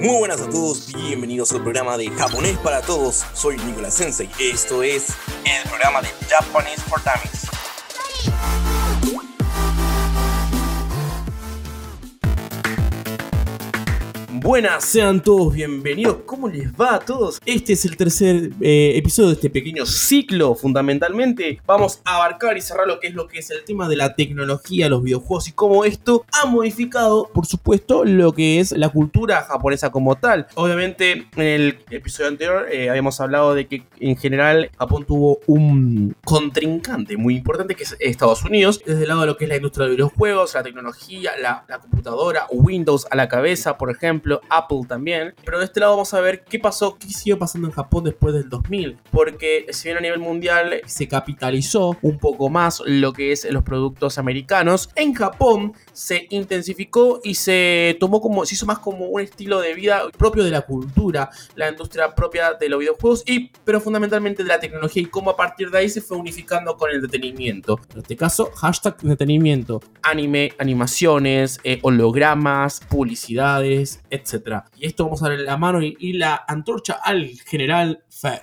Muy buenas a todos, bienvenidos al programa de Japonés para Todos. Soy Nicolás Sensei. Esto es el programa de Japanese for Dummies. Buenas, sean todos bienvenidos. ¿Cómo les va a todos? Este es el tercer eh, episodio de este pequeño ciclo. Fundamentalmente, vamos a abarcar y cerrar lo que es lo que es el tema de la tecnología, los videojuegos y cómo esto ha modificado, por supuesto, lo que es la cultura japonesa como tal. Obviamente, en el episodio anterior eh, habíamos hablado de que en general Japón tuvo un contrincante muy importante que es Estados Unidos, desde el lado de lo que es la industria de videojuegos, la tecnología, la, la computadora, Windows a la cabeza, por ejemplo Apple también. Pero de este lado vamos a ver qué pasó, qué siguió pasando en Japón después del 2000. Porque si bien a nivel mundial se capitalizó un poco más lo que es los productos americanos, en Japón se intensificó y se tomó como, se hizo más como un estilo de vida propio de la cultura, la industria propia de los videojuegos y, pero fundamentalmente de la tecnología y cómo a partir de ahí se fue unificando con el entretenimiento. En este caso, hashtag entretenimiento, anime, animaciones, eh, hologramas, publicidades, etc. Y esto vamos a darle la mano y, la antorcha al general Fer.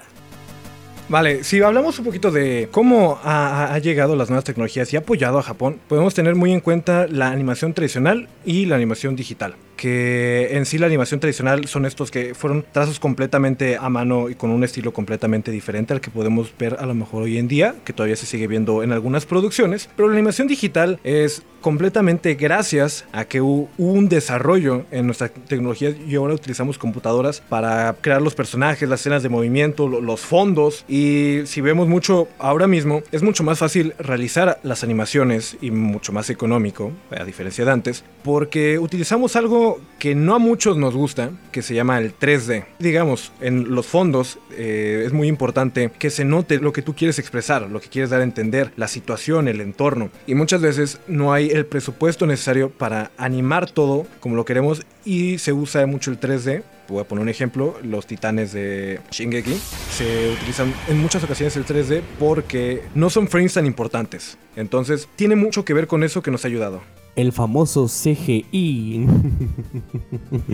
Vale, si hablamos un poquito de cómo ha, ha, llegado las nuevas tecnologías y ha apoyado a Japón, podemos tener muy en cuenta la animación tradicional y la animación digital que en sí la animación tradicional son estos que fueron trazos completamente a mano y con un estilo completamente diferente al que podemos ver a lo mejor hoy en día, que todavía se sigue viendo en algunas producciones, pero la animación digital es completamente gracias a que hubo un desarrollo en nuestra tecnología y ahora utilizamos computadoras para crear los personajes, las escenas de movimiento, los fondos. Y si vemos mucho ahora mismo es mucho más fácil realizar las animaciones y mucho más económico, a diferencia de antes, porque utilizamos algo que no a muchos nos gusta, que se llama el 3D. Digamos, en los fondos eh, es muy importante que se note lo que tú quieres expresar, lo que quieres dar a entender, la situación, el entorno. Y muchas veces no hay el presupuesto necesario para animar todo como lo queremos y se usa mucho el 3D voy a poner un ejemplo, los titanes de Shingeki se utilizan en muchas ocasiones el 3D porque no son frames tan importantes. Entonces, tiene mucho que ver con eso que nos ha ayudado el famoso CGI.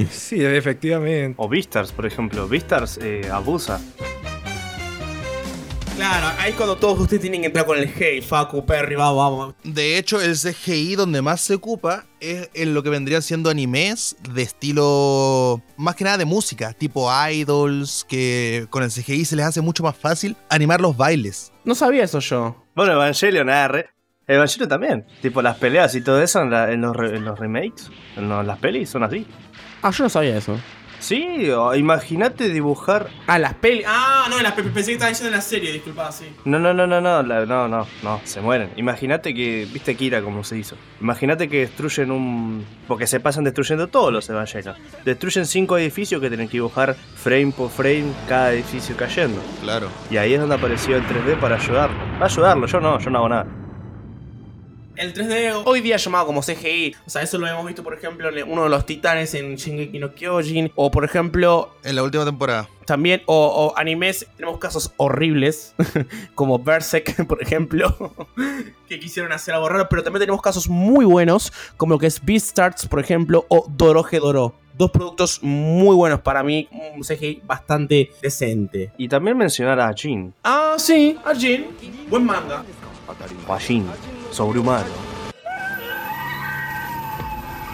sí, efectivamente. O Vistars, por ejemplo. Vistars eh, abusa. Claro, ahí cuando todos ustedes tienen que entrar con el hey, Facu, Perry, vamos, vamos. De hecho, el CGI donde más se ocupa es en lo que vendrían siendo animes de estilo, más que nada de música, tipo idols, que con el CGI se les hace mucho más fácil animar los bailes. No sabía eso yo. Bueno, Evangelion, R. Evangelion también. Tipo, las peleas y todo eso en, la, en, los, en los, remakes, en los, las pelis, son así. Ah, yo no sabía eso. Sí, imagínate dibujar. Ah, las pelis. Ah, no, las pensé que estaba diciendo en la serie, disculpa, sí. No, no, no, no, no, la, no, no, no, se mueren. Imagínate que, viste Kira como se hizo. Imagínate que destruyen un. Porque se pasan destruyendo todos los Evangelion. Destruyen cinco edificios que tienen que dibujar frame por frame cada edificio cayendo. Claro. Y ahí es donde apareció el 3D para ayudarlo. Va a ayudarlo, yo no, yo no hago nada el 3D hoy día llamado como CGI. O sea, eso lo hemos visto, por ejemplo, en uno de los titanes en Shingeki no Kyojin. O, por ejemplo... En la última temporada. También, o, o animes, tenemos casos horribles, como Berserk, por ejemplo, que quisieron hacer algo raro. Pero también tenemos casos muy buenos, como lo que es Beastars, por ejemplo, o Doroje Doro dos productos muy buenos para mí, un CGI bastante decente. Y también mencionar a Jin. Ah, sí, a Jin. Buen manga. O a Jin sobrehumano.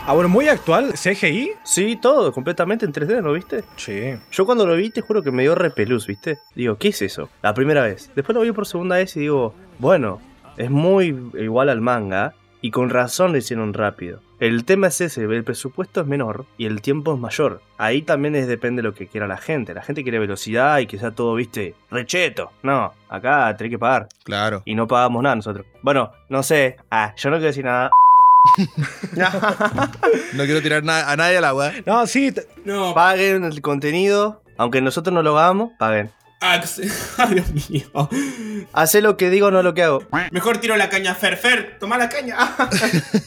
Ahora, muy actual, CGI. Sí, todo, completamente en 3D, ¿no viste? Sí. Yo cuando lo vi, te juro que me dio repelús, ¿viste? Digo, ¿qué es eso? La primera vez. Después lo vi por segunda vez y digo, bueno, es muy igual al manga, y con razón lo hicieron rápido. El tema es ese, el presupuesto es menor y el tiempo es mayor. Ahí también es, depende de lo que quiera la gente. La gente quiere velocidad y que sea todo, viste, recheto. No, acá tenés que pagar. Claro. Y no pagamos nada nosotros. Bueno, no sé. Ah, yo no quiero decir nada. no quiero tirar a nadie al agua. No, sí. No. Paguen el contenido. Aunque nosotros no lo hagamos, paguen. Ay, Dios mío. Hace lo que digo, no lo que hago. Mejor tiro la caña, Fer. Fer, toma la caña.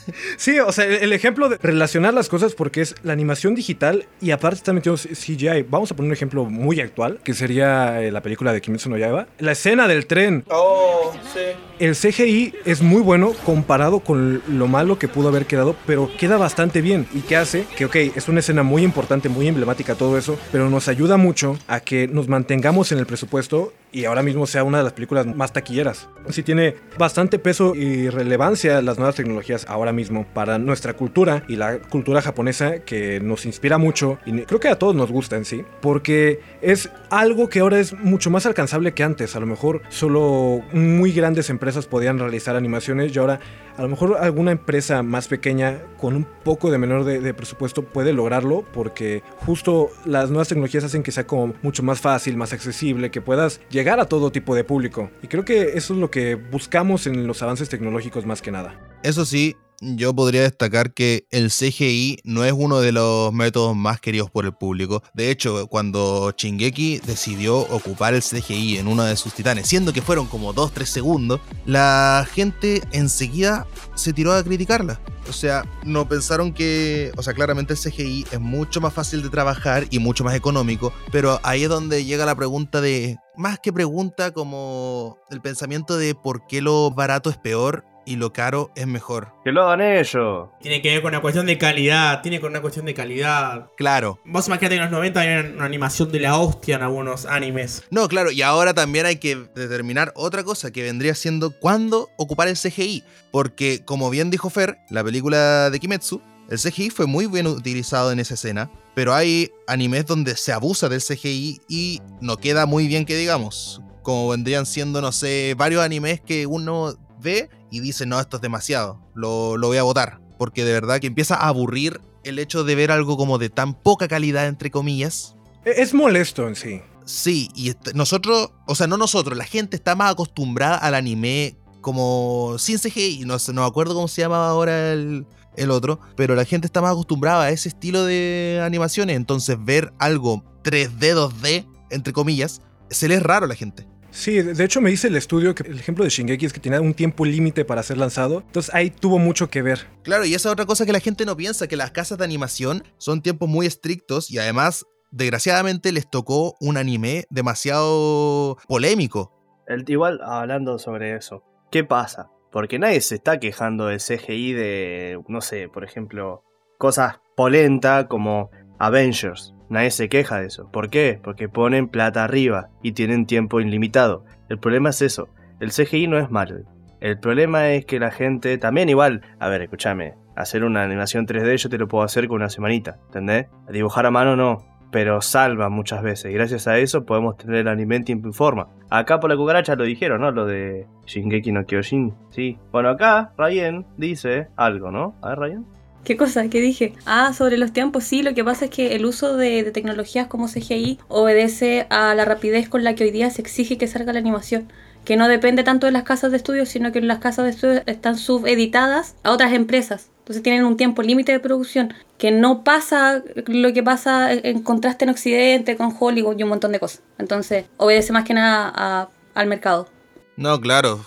sí, o sea, el ejemplo de relacionar las cosas porque es la animación digital y aparte está metido CGI. Vamos a poner un ejemplo muy actual, que sería eh, la película de Kimetsu no Yaiba. La escena del tren. Oh, sí el CGI es muy bueno comparado con lo malo que pudo haber quedado, pero queda bastante bien. ¿Y qué hace? Que, ok, es una escena muy importante, muy emblemática, todo eso, pero nos ayuda mucho a que nos mantengamos en el presupuesto y ahora mismo sea una de las películas más taquilleras. Sí tiene bastante peso y relevancia las nuevas tecnologías ahora mismo para nuestra cultura y la cultura japonesa que nos inspira mucho y creo que a todos nos gusta en sí, porque es algo que ahora es mucho más alcanzable que antes. A lo mejor solo muy grandes empresas podían realizar animaciones y ahora a lo mejor alguna empresa más pequeña con un poco de menor de, presupuesto puede lograrlo porque justo las nuevas tecnologías hacen que sea como mucho más fácil, más accesible, que puedas llegar a todo tipo de público. Y creo que eso es lo que buscamos en los avances tecnológicos más que nada. Eso sí, yo podría destacar que el CGI no es uno de los métodos más queridos por el público. De hecho, cuando Shingeki decidió ocupar el CGI en uno de sus titanes, siendo que fueron como 2-3 segundos, la gente enseguida se tiró a criticarla. O sea, no pensaron que, o sea, claramente el CGI es mucho más fácil de trabajar y mucho más económico, pero ahí es donde llega la pregunta de, más que pregunta como el pensamiento de por qué lo barato es peor y lo caro es mejor. Que lo hagan ellos. Tiene que ver con una cuestión de calidad, tiene con una cuestión de calidad. Claro. Vos imaginate que en los 90 había una animación de la hostia en algunos animes. No, claro, y ahora también hay que determinar otra cosa que vendría siendo cuándo ocupar el CGI. Porque, como bien dijo Fer, la película de Kimetsu, el CGI fue muy bien utilizado en esa escena, pero hay animes donde se abusa del CGI y no queda muy bien que digamos. Como vendrían siendo, no sé, varios animes que uno ve y dice, no, esto es demasiado, lo, voy a votar. Porque de verdad que empieza a aburrir el hecho de ver algo como de tan poca calidad, entre comillas. E, es molesto en sí. Sí, y nosotros, o sea, no nosotros, la gente está más acostumbrada al anime como sin CGI, no, no me acuerdo cómo se llamaba ahora el, el otro, pero la gente está más acostumbrada a ese estilo de animaciones, entonces ver algo 3D, 2D, entre comillas, se le es raro a la gente. Sí, de hecho me dice el estudio que el ejemplo de Shingeki es que tenía un tiempo límite para ser lanzado, entonces ahí tuvo mucho que ver. Claro, y esa es otra cosa que la gente no piensa, que las casas de animación son tiempos muy estrictos y además, desgraciadamente, les tocó un anime demasiado polémico. El, igual, hablando sobre eso, ¿qué pasa? Porque nadie se está quejando del CGI de, no sé, por ejemplo, cosas polenta como Avengers. Nadie se queja de eso. ¿Por qué? Porque ponen plata arriba y tienen tiempo ilimitado. El problema es eso. El CGI no es malo. El problema es que la gente también igual, a ver, escúchame, hacer una animación 3D yo te lo puedo hacer con una semanita, ¿entendés? Dibujar a mano no, pero salva muchas veces. Y gracias a eso podemos tener el anime en tiempo y forma. Acá por la cucaracha lo dijeron, ¿no? Lo de Shingeki no Kyojin. Sí. Bueno, acá Ryan dice algo, ¿no? A ver, Ryan. ¿Qué cosa? ¿Qué dije? Ah, sobre los tiempos, sí, lo que pasa es que el uso de, tecnologías como CGI obedece a la rapidez con la que hoy día se exige que salga la animación, que no depende tanto de las casas de estudios, sino que las casas de estudios están subeditadas a otras empresas. Entonces tienen un tiempo límite de producción, que no pasa lo que pasa en contraste en Occidente con Hollywood y un montón de cosas. Entonces obedece más que nada al mercado. No, claro,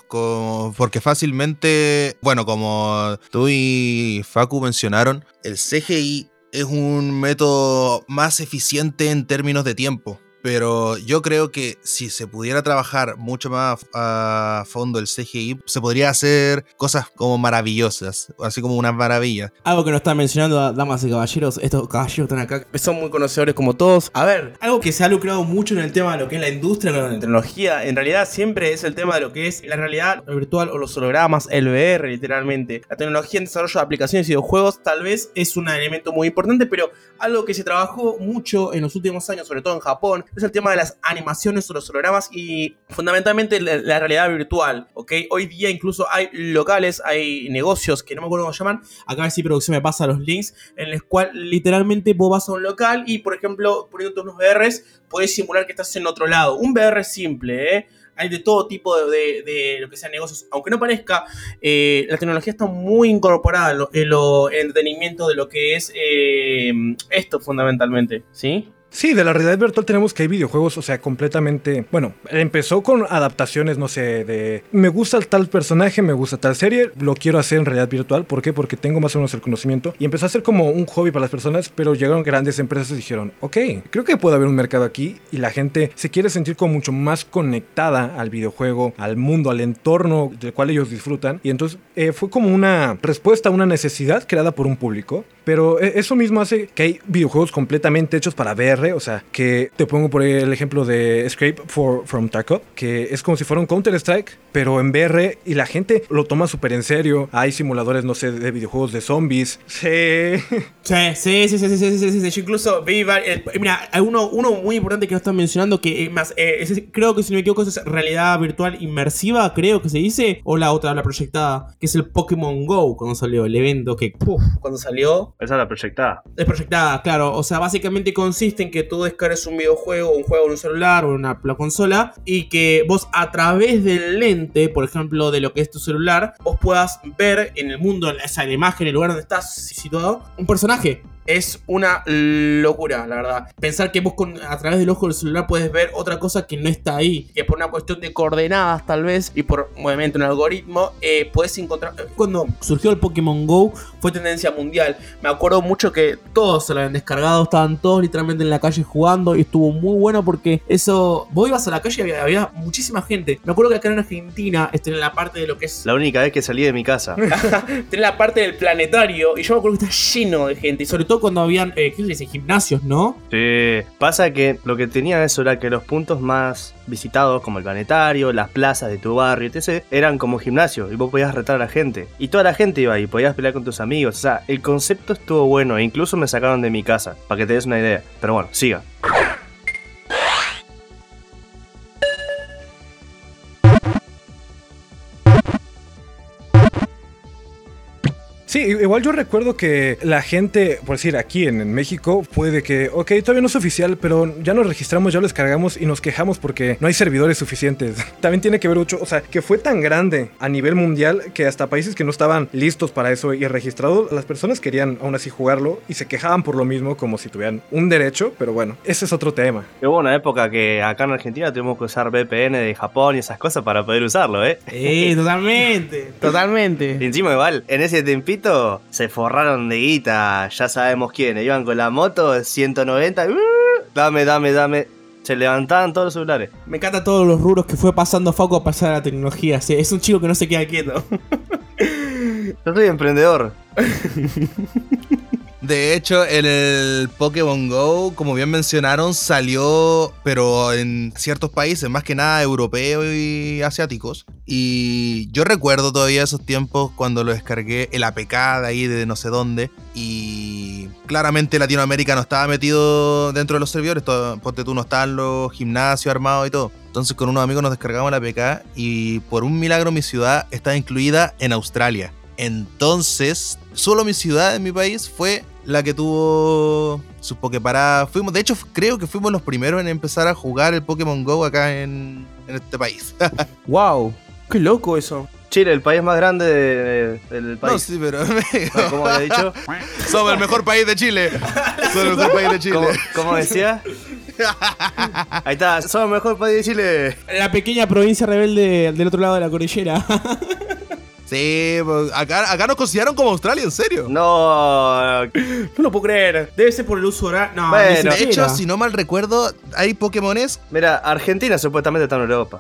porque fácilmente, bueno, como tú y Facu mencionaron, el CGI es un método más eficiente en términos de tiempo. Pero yo creo que si se pudiera trabajar mucho más a fondo el CGI, se podría hacer cosas como maravillosas, así como una maravilla. Algo que nos están mencionando, damas y caballeros, estos caballeros están acá, son muy conocedores como todos. A ver, algo que se ha lucrado mucho en el tema de lo que es la industria la tecnología, en realidad siempre es el tema de lo que es la realidad virtual o los hologramas, el VR literalmente. La tecnología en desarrollo de aplicaciones y videojuegos tal vez es un elemento muy importante, pero algo que se trabajó mucho en los últimos años, sobre todo en Japón, es el tema de las animaciones o los hologramas y fundamentalmente la, realidad virtual, ¿ok? Hoy día incluso hay locales, hay negocios que no me acuerdo cómo llaman, acá si producción me pasa los links, en los cuales literalmente vos vas a un local y, por ejemplo, poniendo unos VRs, podés simular que estás en otro lado. Un VR simple, ¿eh? hay de todo tipo de, lo que sean negocios. Aunque no parezca, eh, la tecnología está muy incorporada en, lo, el entretenimiento de lo que es eh, esto fundamentalmente, ¿sí? Sí, de la realidad virtual tenemos que hay videojuegos, o sea, completamente. Bueno, empezó con adaptaciones, no sé, de. Me gusta tal personaje, me gusta tal serie, lo quiero hacer en realidad virtual. ¿Por qué? Porque tengo más o menos el conocimiento. Y empezó a ser como un hobby para las personas, pero llegaron grandes empresas y dijeron, ok, creo que puede haber un mercado aquí y la gente se quiere sentir como mucho más conectada al videojuego, al mundo, al entorno del cual ellos disfrutan. Y entonces eh, fue como una respuesta a una necesidad creada por un público. Pero e, eso mismo hace que hay videojuegos completamente hechos para VR. O sea, que te pongo por el ejemplo de Scrape for, from Tarkov, que es como si fuera un Counter-Strike, pero en VR y la gente lo toma súper en serio. Hay simuladores, no sé, de videojuegos de zombies. Sí. Sí, sí, sí, sí, sí, sí, sí. Yo incluso vi eh, Mira, hay uno, uno muy importante que no están mencionando, que es más, eh, creo que si no me equivoco, es realidad virtual inmersiva, creo que se dice, o la otra, la proyectada, que es el Pokémon Go, cuando salió el evento, que puf, cuando salió esa es la proyectada. es proyectada, claro. O sea, básicamente consiste en que tú descargues un videojuego, un juego en un celular o en una la consola y que vos a través del lente, por ejemplo, de lo que es tu celular, vos puedas ver en el mundo, o sea, en la imagen, el lugar donde estás situado, un personaje. Es una locura, la verdad. Pensar que vos con, a través del ojo del celular puedes ver otra cosa que no está ahí. Que por una cuestión de coordenadas, tal vez, y por obviamente un algoritmo, eh, puedes encontrar. Cuando surgió el Pokémon Go, fue tendencia mundial. Me acuerdo mucho que todos se lo habían descargado, estaban todos literalmente en la calle jugando. Y estuvo muy bueno porque eso. Vos ibas a la calle y había, había muchísima gente. Me acuerdo que acá en Argentina, este, en la parte de lo que es La única vez que salí de mi casa. Tenés la parte del planetario y yo me acuerdo que está lleno de gente. Y sobre todo cuando habían, eh, ¿qué dice? Gimnasios, ¿no? Sí. Pasa que lo que tenía eso era que los puntos más visitados, como el planetario, las plazas de tu barrio, etc., eran como gimnasios y vos podías retar a la gente. Y toda la gente iba ahí, podías pelear con tus amigos. O sea, el concepto estuvo bueno e incluso me sacaron de mi casa, para que te des una idea. Pero bueno, siga. Sí, igual yo recuerdo que la gente, por decir, aquí en, en México, puede que, ok, todavía no es oficial, pero ya nos registramos, ya lo descargamos y nos quejamos porque no hay servidores suficientes. También tiene que ver mucho, o sea, que fue tan grande a nivel mundial que hasta países que no estaban listos para eso y registrados, las personas querían aún así jugarlo y se quejaban por lo mismo como si tuvieran un derecho, pero bueno, ese es otro tema. Hubo una época que acá en Argentina tuvimos que usar VPN de Japón y esas cosas para poder usarlo, ¿eh? Eh, totalmente. Y Totalmente. encima igual, en ese tempito se forraron de guita, ya sabemos quiénes. Iban con la moto 190, uh, dame, dame, dame. Se levantaban todos los celulares. Me encanta todos los rubros que fue pasando Facu a pasar a la tecnología. sí, Es un chico que no se queda quieto. Yo soy emprendedor. De hecho, el, el Pokémon Go, como bien mencionaron, salió, pero en ciertos países, más que nada europeos y asiáticos. Y yo recuerdo todavía esos tiempos cuando lo descargué, el APK de ahí, de no sé dónde. Y claramente Latinoamérica no estaba metido dentro de los servidores, todo, ponte tú, no estaban los gimnasios armados y todo. Entonces con unos amigos nos descargamos el APK y por un milagro mi ciudad estaba incluida en Australia. Entonces, solo mi ciudad en mi país fue la que tuvo sus Poképaradas. Fuimos, de hecho, creo que fuimos los primeros en empezar a jugar el Pokémon Go acá en, en este país. wow. Qué loco eso. Chile, el país más grande de- de- del no, país. sí, pero No, ¿Cómo había dicho? somos el mejor país de Chile. Somos el mejor país de Chile. ¿Cómo, cómo decía? Ahí está, somos el mejor país de Chile. La pequeña provincia rebelde del otro lado de la cordillera. Sí, pues, acá, acá nos consideraron como Australia, en serio. No, no lo puedo creer. Debe ser por el uso horario. No, Bueno, De hecho, si no mal recuerdo, hay Pokémones. mira, Argentina supuestamente está en Europa.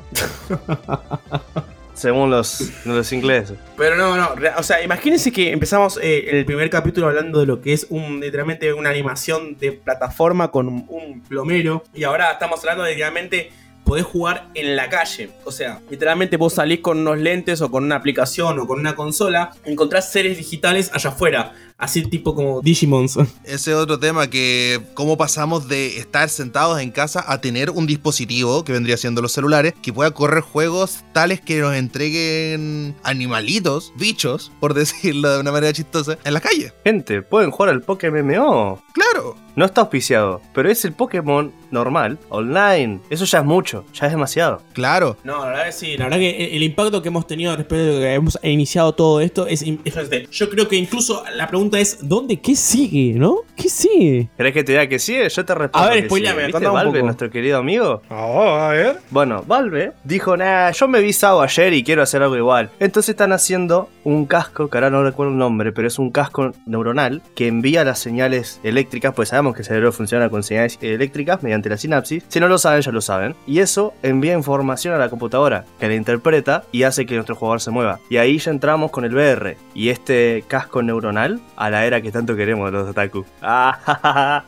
Según los, los ingleses. Pero no, no. O sea, imagínense que empezamos eh, el primer capítulo hablando de lo que es un, literalmente una animación de plataforma con un, un plomero. Y ahora estamos hablando de literalmente podés jugar en la calle. O sea, literalmente vos salís con unos lentes o con una aplicación o con una consola, encontrás seres digitales allá afuera. Así tipo como Digimons. Ese es otro tema que cómo pasamos de estar sentados en casa a tener un dispositivo que vendría siendo los celulares que pueda correr juegos tales que nos entreguen animalitos, bichos, por decirlo de una manera chistosa, en la calle. Gente, pueden jugar al Pokémon MMO. Claro. No está auspiciado, pero es el Pokémon normal, online. Eso ya es mucho, ya es demasiado. Claro. No, la verdad que sí, la verdad que el, impacto que hemos tenido respecto de que hemos iniciado todo esto es, es. Yo creo que incluso la pregunta pregunta es, ¿dónde qué sigue, no? ¿Qué sigue? ¿Querés que te diga que sí? Yo te respondo. A ver, sí. ¿Viste contame un Valve, poco. nuestro querido amigo? Oh, a ver. Bueno, Valve dijo, nah, yo me vi Sao ayer y quiero hacer algo igual. Entonces están haciendo un casco, que ahora no recuerdo el nombre, pero es un casco neuronal que envía las señales eléctricas, pues sabemos que el cerebro funciona con señales eléctricas mediante la sinapsis. Si no lo saben, ya lo saben. Y eso envía información a la computadora, que la interpreta y hace que nuestro jugador se mueva. Y ahí ya entramos con el VR y este casco neuronal a la era que tanto queremos los otaku. Ah, ja, ja, ja.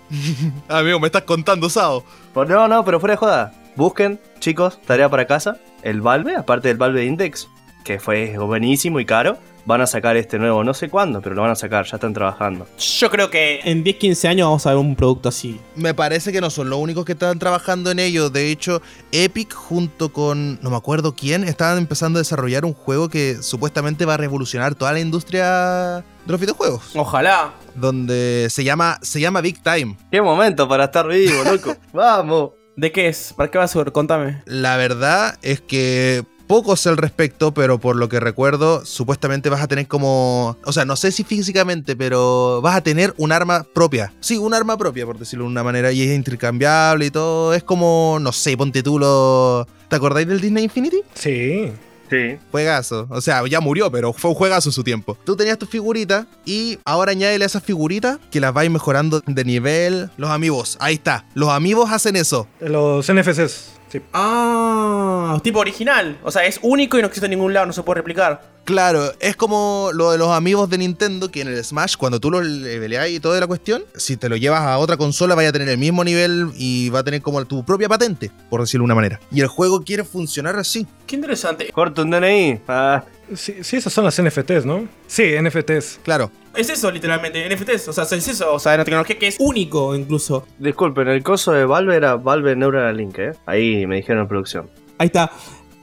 Amigo, me estás contando, Sao. Pues no, no, pero fuera de joda. Busquen, chicos, tarea para casa. El Valve, aparte del Valve Index, que fue buenísimo y caro, van a sacar este nuevo, no sé cuándo, pero lo van a sacar, ya están trabajando. Yo creo que en 10, 15 años vamos a ver un producto así. Me parece que no son los únicos que están trabajando en ello. De hecho, Epic junto con no me acuerdo quién estaban empezando a desarrollar un juego que supuestamente va a revolucionar toda la industria de los videojuegos, Ojalá. donde se llama se llama Big Time. ¡Qué momento para estar vivo, loco! ¡Vamos! ¿De qué es? ¿Para qué va a ser? Contame. La verdad es que poco sé al respecto, pero por lo que recuerdo, supuestamente vas a tener como. O sea, no sé si físicamente, pero vas a tener un arma propia. Sí, un arma propia, por decirlo de una manera, y es intercambiable y todo. Es como, no sé, ponte tú lo. ¿Te acordáis del Disney Infinity? Sí. Sí. Juegazo. O sea, ya murió, pero fue un juegazo en su tiempo. Tú tenías tus figuritas y ahora añádele a esas figuritas que las vais mejorando de nivel. Los amigos, ahí está. Los amigos hacen eso. Los NFCs. Sí. Ah, tipo original. O sea, es único y no existe en ningún lado, no se puede replicar. Claro, es como lo de los amigos de Nintendo que en el Smash, cuando tú lo leveleas y toda la cuestión, si te lo llevas a otra consola, vaya a tener el mismo nivel y va a tener como tu propia patente, por decirlo de una manera. Y el juego quiere funcionar así. Qué interesante. Corto un DNI. Ah, sí. Sí, esas son las NFTs, ¿no? Sí, NFTs. Claro, Es eso, literalmente. NFTs. O sea, es eso. O sea, una tecnología que es único, incluso. disculpen, el coso de Valve era Valve Neuralink, ¿eh? Ahí me dijeron en producción. Ahí está.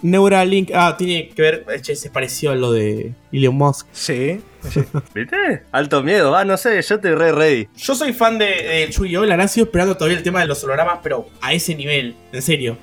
Neuralink. Ah, tiene que ver. Che, se pareció a lo de Elon Musk. Sí. ¿Viste? Alto miedo, ah, no sé, yo estoy re ready. Yo soy fan de, de Yu-Gi-Oh! La sigo esperando todavía el tema de los hologramas, pero a ese nivel. En serio.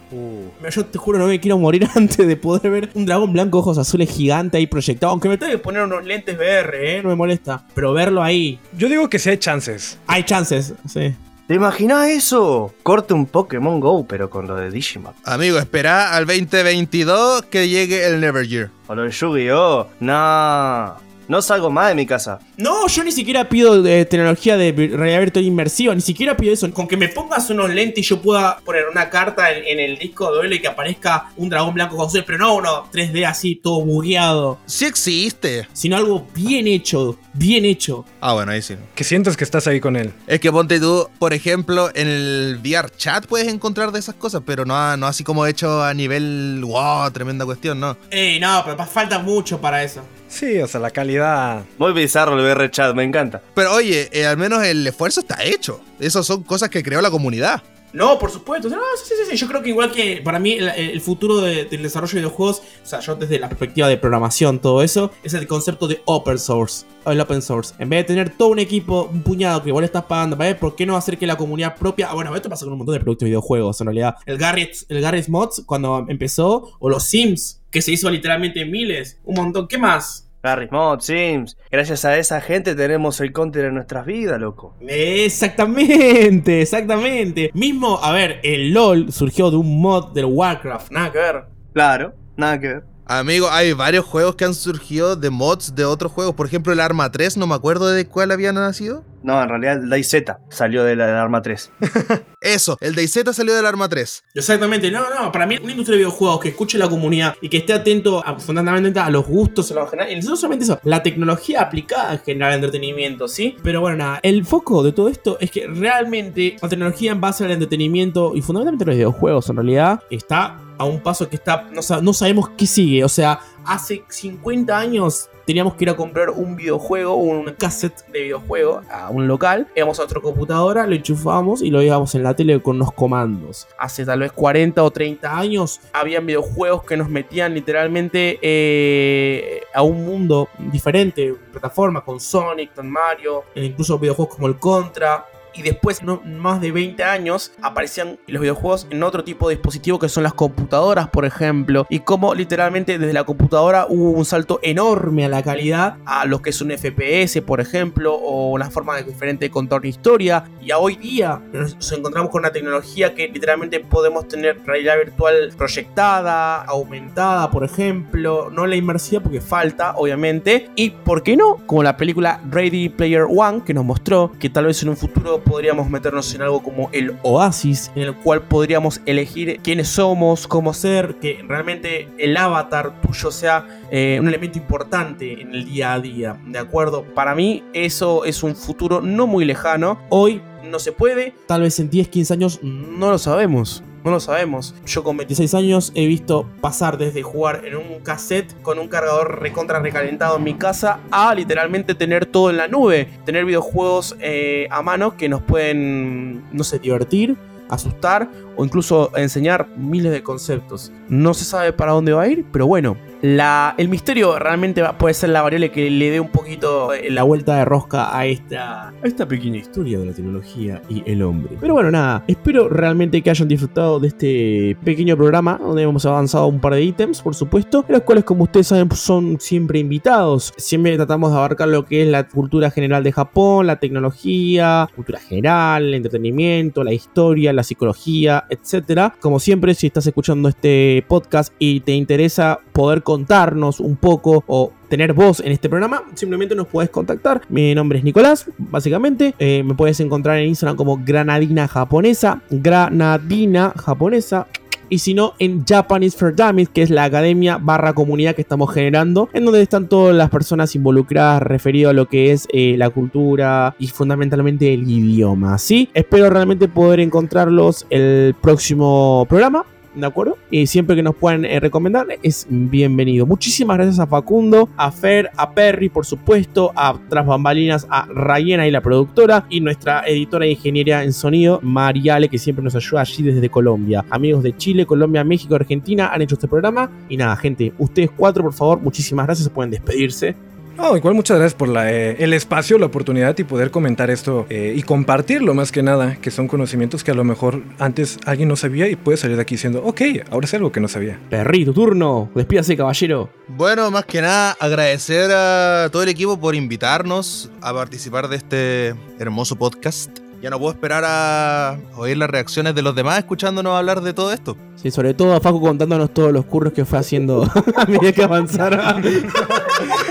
Yo te juro, no me quiero morir antes de poder ver un dragón blanco, ojos azules gigante ahí proyectado. Aunque me tengo que poner unos lentes VR, ¿eh? No me molesta. Pero verlo ahí. Yo digo que sí hay chances. Hay chances, sí. ¿Te imaginas eso? Corte un Pokémon Go, pero con lo de Digimon. amigo, espera al 2022 que llegue el Never Year. O lo de Yu-Gi-Oh! No. No salgo más de mi casa. No, yo ni siquiera pido eh, tecnología de realidad virtual inmersiva, ni siquiera pido eso. Con que me pongas unos lentes y yo pueda poner una carta en, en el disco de duelo y que aparezca un dragón blanco con azules, pero no uno 3D así, todo bugueado. Sí existe. Sino algo bien hecho, bien hecho. Ah, bueno, ahí sí. Que sientes que estás ahí con él. Es que ponte tú, por ejemplo, en el VR chat puedes encontrar de esas cosas, pero no, no así como hecho a nivel, wow, tremenda cuestión, no. Ey, no, pero falta mucho para eso. Sí, o sea, la calidad. Muy bizarro el VR chat, me encanta. Pero oye, eh, al menos el esfuerzo está hecho. Esas son cosas que creó la comunidad. No, por supuesto. No, sí, sí, sí. Yo creo que igual que para mí el, el futuro de- del desarrollo de videojuegos, o sea, yo desde la perspectiva de programación, todo eso, es el concepto de open source. O el open source. En vez de tener todo un equipo, un puñado que vos le estás pagando, ¿vale? ¿Por qué no hacer que la comunidad propia... ah, Bueno, esto pasa con un montón de productos de videojuegos, en realidad. El Garry's, el Garry's Mods, cuando empezó, o los Sims, que se hizo literalmente miles. Un montón. ¿Qué más? Garry's Mod, Sims. Gracias a esa gente tenemos el counter en nuestras vidas, loco. Exactamente, exactamente. Mismo, a ver, el LOL surgió de un mod del Warcraft, nada que ver. Claro, nada que ver. Amigo, hay varios juegos que han surgido de mods de otros juegos. Por ejemplo, el Arma 3, no me acuerdo de cuál había nacido. No, en realidad el DayZ salió de la del Arma 3. Eso, el DayZ salió del Arma 3. Exactamente, no, no, para mí una industria de videojuegos que escuche la comunidad y que esté atento a, fundamentalmente a los gustos, a lo general, y no solamente eso, la tecnología aplicada en general al entretenimiento, ¿sí? Pero bueno, nada, el foco de todo esto es que realmente la tecnología en base al entretenimiento y fundamentalmente los videojuegos en realidad está a un paso que está, no, sa- no sabemos qué sigue, o sea, hace 50 años teníamos que ir a comprar un videojuego, un cassette de videojuego a un local, íbamos a otra computadora, lo enchufábamos y lo íbamos en la tele con unos comandos. Hace tal vez 40 o 30 años habían videojuegos que nos metían literalmente eh, a un mundo diferente, plataforma con Sonic, con Mario, e incluso videojuegos como el Contra. Y después, más de 20 años, aparecían los videojuegos en otro tipo de dispositivo que son las computadoras, por ejemplo, y cómo literalmente desde la computadora hubo un salto enorme a la calidad, a lo que es un FPS, por ejemplo, o una forma diferente de contar una historia, y a hoy día nos encontramos con una tecnología que literalmente podemos tener realidad virtual proyectada, aumentada, por ejemplo, no la inmersiva porque falta, obviamente, y por qué no, como la película Ready Player One que nos mostró que tal vez en un futuro podríamos meternos en algo como el Oasis, en el cual podríamos elegir quiénes somos, cómo ser, que realmente el avatar tuyo sea eh, un elemento importante en el día a día, ¿de acuerdo? Para mí eso es un futuro no muy lejano. Hoy no se puede, tal vez en 10, 15 años no lo sabemos. No lo sabemos. Yo con 26 años he visto pasar desde jugar en un cassette con un cargador recontra recalentado en mi casa a literalmente tener todo en la nube. Tener videojuegos eh, a mano que nos pueden, no sé, divertir, asustar o incluso enseñar miles de conceptos. No se sabe para dónde va a ir, pero bueno, el misterio realmente puede ser la variable que le dé un poquito eh, la vuelta de rosca a esta, a esta pequeña historia de la tecnología y el hombre. Pero bueno, nada, espero realmente que hayan disfrutado de este pequeño programa donde hemos avanzado un par de ítems, por supuesto, los cuales, como ustedes saben, son siempre invitados. Siempre tratamos de abarcar lo que es la cultura general de Japón, la tecnología, cultura general, el entretenimiento, la historia, la psicología, etc. Como siempre, si estás escuchando este podcast y te interesa poder contarnos un poco o tener voz en este programa, simplemente nos puedes contactar. Mi nombre es Nicolás, básicamente. Eh, me puedes encontrar en Instagram como Granadina Japonesa. Granadina Japonesa y si no en Japanese for Dummies, que es la academia barra comunidad que estamos generando, en donde están todas las personas involucradas referido a lo que es eh, la cultura y fundamentalmente el idioma. ¿sí? Espero realmente poder encontrarlos el próximo programa. ¿De acuerdo? Y siempre que nos puedan eh, recomendar es bienvenido. Muchísimas gracias a Facundo, a Fer, a Perry, por supuesto, a Tras Bambalinas, a Rayena y la productora, y nuestra editora de ingeniería en sonido, Mariale, que siempre nos ayuda allí desde Colombia. Amigos de Chile, Colombia, México, Argentina han hecho este programa. Y nada, gente, ustedes cuatro, por favor, muchísimas gracias, pueden despedirse. No, igual muchas gracias por la, eh, el espacio, la oportunidad y poder comentar esto eh, y compartirlo más que nada, que son conocimientos que a lo mejor antes alguien no sabía y puede salir de aquí diciendo, ok, ahora sé algo que no sabía. Perry, tu turno, despídase caballero. Bueno, más que nada agradecer a todo el equipo por invitarnos a participar de este hermoso podcast. Ya no puedo esperar a oír las reacciones de los demás escuchándonos hablar de todo esto. Sí, sobre todo a Facu contándonos todos los curros que fue haciendo a medida que avanzara.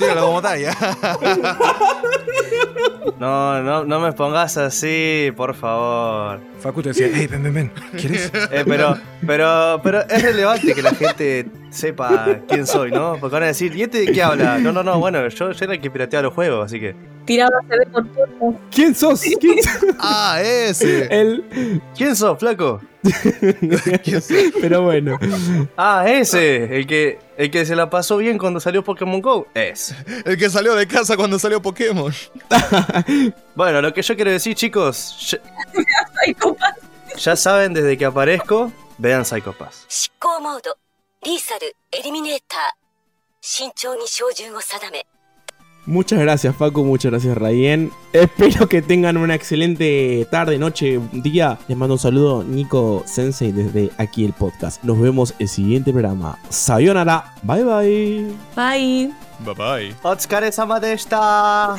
Tíralo como talla. No, no, no me pongas así, por favor. Facu te decía, hey, ven, ven, ven, ¿quieres? Eh, pero, pero, pero es relevante que la gente sepa quién soy, ¿no? Porque van a decir, ¿y este de qué habla? No, no, no, bueno, yo, yo era el que piratea los juegos, así que. Tirado a CD por turno. ¿Quién sos? ¿Quién sos? ah, ese. El... ¿Quién sos, flaco? Pero bueno. Ah, ese, el que, el que se la pasó bien cuando salió Pokémon Go. Es. El que salió de casa cuando salió Pokémon. Bueno, lo que yo quiero decir, chicos, ya, ya saben desde que aparezco, vean Psycho Pass. 執行モードリーサルエリミネーター慎重に照準を定め Muchas gracias, Facu. Muchas gracias, Rayen. Espero que tengan una excelente tarde, noche, día. Les mando un saludo, Nico Sensei, desde aquí el podcast. Nos vemos el siguiente programa. Sayonara. Bye bye. Bye. Bye bye. Otsukare-sama deshita.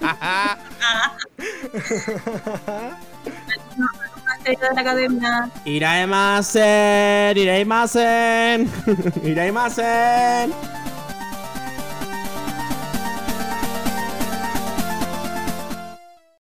de la.